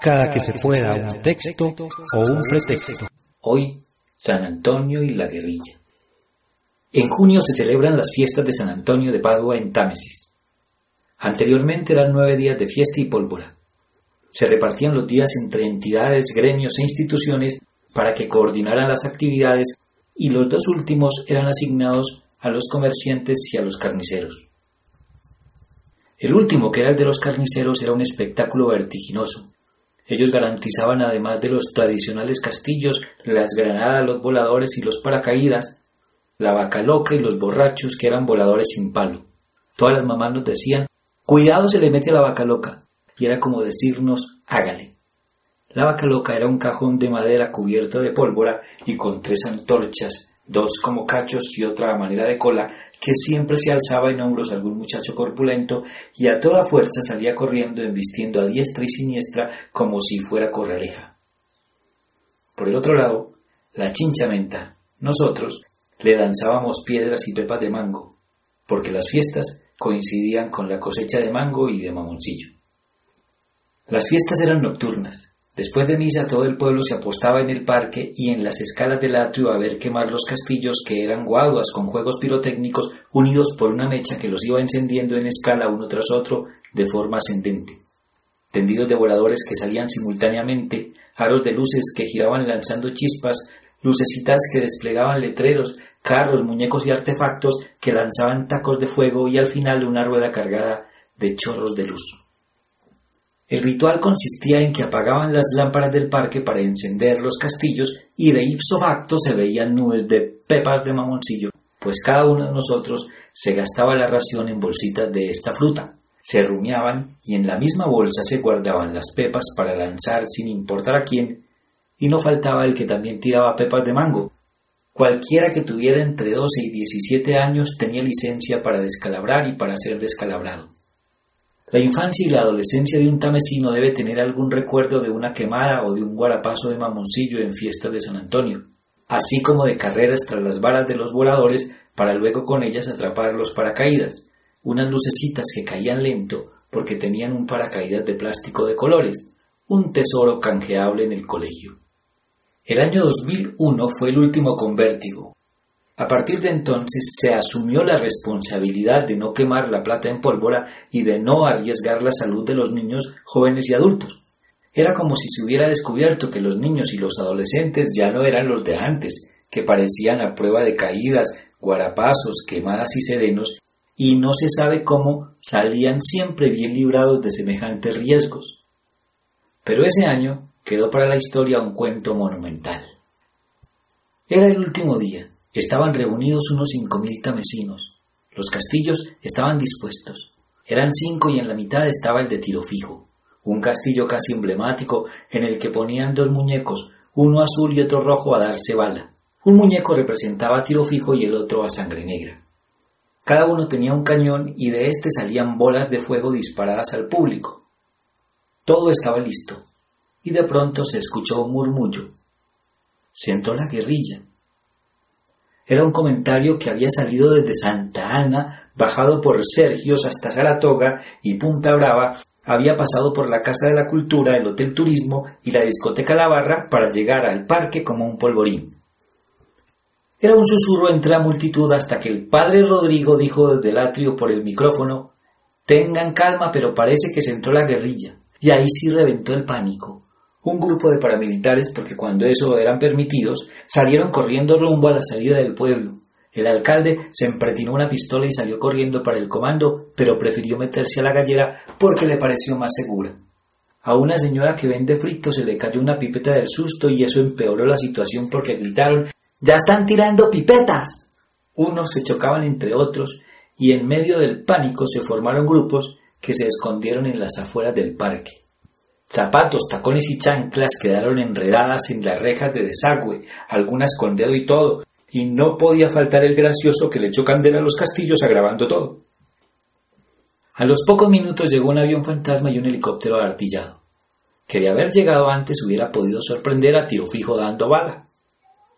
Cada que se pueda un texto o un pretexto. Hoy, San Antonio y la guerrilla. En junio se celebran las fiestas de San Antonio de Padua en Támesis. Anteriormente eran nueve días de fiesta y pólvora. Se repartían los días entre entidades, gremios e instituciones para que coordinaran las actividades y los dos últimos eran asignados a los comerciantes y a los carniceros. El último, que era el de los carniceros, era un espectáculo vertiginoso. Ellos garantizaban, además de los tradicionales castillos, las granadas, los voladores y los paracaídas, la vaca loca y los borrachos que eran voladores sin palo. Todas las mamás nos decían, cuidado se le mete a la vaca loca. Y era como decirnos, hágale. La vaca loca era un cajón de madera cubierto de pólvora y con tres antorchas, dos como cachos y otra a manera de cola, que siempre se alzaba en hombros algún muchacho corpulento y a toda fuerza salía corriendo embistiendo a diestra y siniestra como si fuera corraleja. Por el otro lado, la chinchamenta, nosotros, le danzábamos piedras y pepas de mango, porque las fiestas coincidían con la cosecha de mango y de mamoncillo. Las fiestas eran nocturnas. Después de misa todo el pueblo se apostaba en el parque y en las escalas del atrio a ver quemar los castillos que eran guaduas con juegos pirotécnicos unidos por una mecha que los iba encendiendo en escala uno tras otro de forma ascendente. Tendidos de voladores que salían simultáneamente, aros de luces que giraban lanzando chispas, lucecitas que desplegaban letreros, carros, muñecos y artefactos que lanzaban tacos de fuego y al final una rueda cargada de chorros de luz. El ritual consistía en que apagaban las lámparas del parque para encender los castillos y de ipso facto se veían nubes de pepas de mamoncillo, pues cada uno de nosotros se gastaba la ración en bolsitas de esta fruta. Se rumiaban y en la misma bolsa se guardaban las pepas para lanzar sin importar a quién, y no faltaba el que también tiraba pepas de mango, Cualquiera que tuviera entre 12 y 17 años tenía licencia para descalabrar y para ser descalabrado. La infancia y la adolescencia de un tamesino debe tener algún recuerdo de una quemada o de un guarapazo de mamoncillo en fiestas de San Antonio, así como de carreras tras las varas de los voladores para luego con ellas atrapar los paracaídas, unas lucecitas que caían lento porque tenían un paracaídas de plástico de colores, un tesoro canjeable en el colegio. El año 2001 fue el último con vértigo. A partir de entonces se asumió la responsabilidad de no quemar la plata en pólvora y de no arriesgar la salud de los niños, jóvenes y adultos. Era como si se hubiera descubierto que los niños y los adolescentes ya no eran los de antes, que parecían a prueba de caídas, guarapazos, quemadas y serenos, y no se sabe cómo salían siempre bien librados de semejantes riesgos. Pero ese año quedó para la historia un cuento monumental. Era el último día. Estaban reunidos unos cinco mil tamesinos. Los castillos estaban dispuestos. Eran cinco y en la mitad estaba el de tiro fijo, un castillo casi emblemático en el que ponían dos muñecos, uno azul y otro rojo a darse bala. Un muñeco representaba tiro fijo y el otro a sangre negra. Cada uno tenía un cañón y de éste salían bolas de fuego disparadas al público. Todo estaba listo y de pronto se escuchó un murmullo. Se entró la guerrilla. Era un comentario que había salido desde Santa Ana, bajado por Sergios hasta Saratoga y Punta Brava, había pasado por la Casa de la Cultura, el Hotel Turismo y la Discoteca La Barra para llegar al parque como un polvorín. Era un susurro entre la multitud hasta que el padre Rodrigo dijo desde el atrio por el micrófono Tengan calma, pero parece que se entró la guerrilla. Y ahí sí reventó el pánico un grupo de paramilitares, porque cuando eso eran permitidos, salieron corriendo rumbo a la salida del pueblo. El alcalde se empretinó una pistola y salió corriendo para el comando, pero prefirió meterse a la gallera porque le pareció más segura. A una señora que vende fritos se le cayó una pipeta del susto y eso empeoró la situación porque gritaron ¡Ya están tirando pipetas! Unos se chocaban entre otros y en medio del pánico se formaron grupos que se escondieron en las afueras del parque. Zapatos, tacones y chanclas quedaron enredadas en las rejas de desagüe, algunas con dedo y todo, y no podía faltar el gracioso que le echó candela a los castillos agravando todo. A los pocos minutos llegó un avión fantasma y un helicóptero artillado, que de haber llegado antes hubiera podido sorprender a tiro fijo dando bala.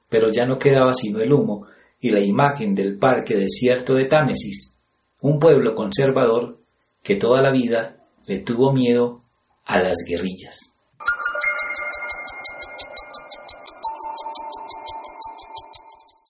Pero ya no quedaba sino el humo y la imagen del parque desierto de Támesis, un pueblo conservador que toda la vida le tuvo miedo a las guerrillas.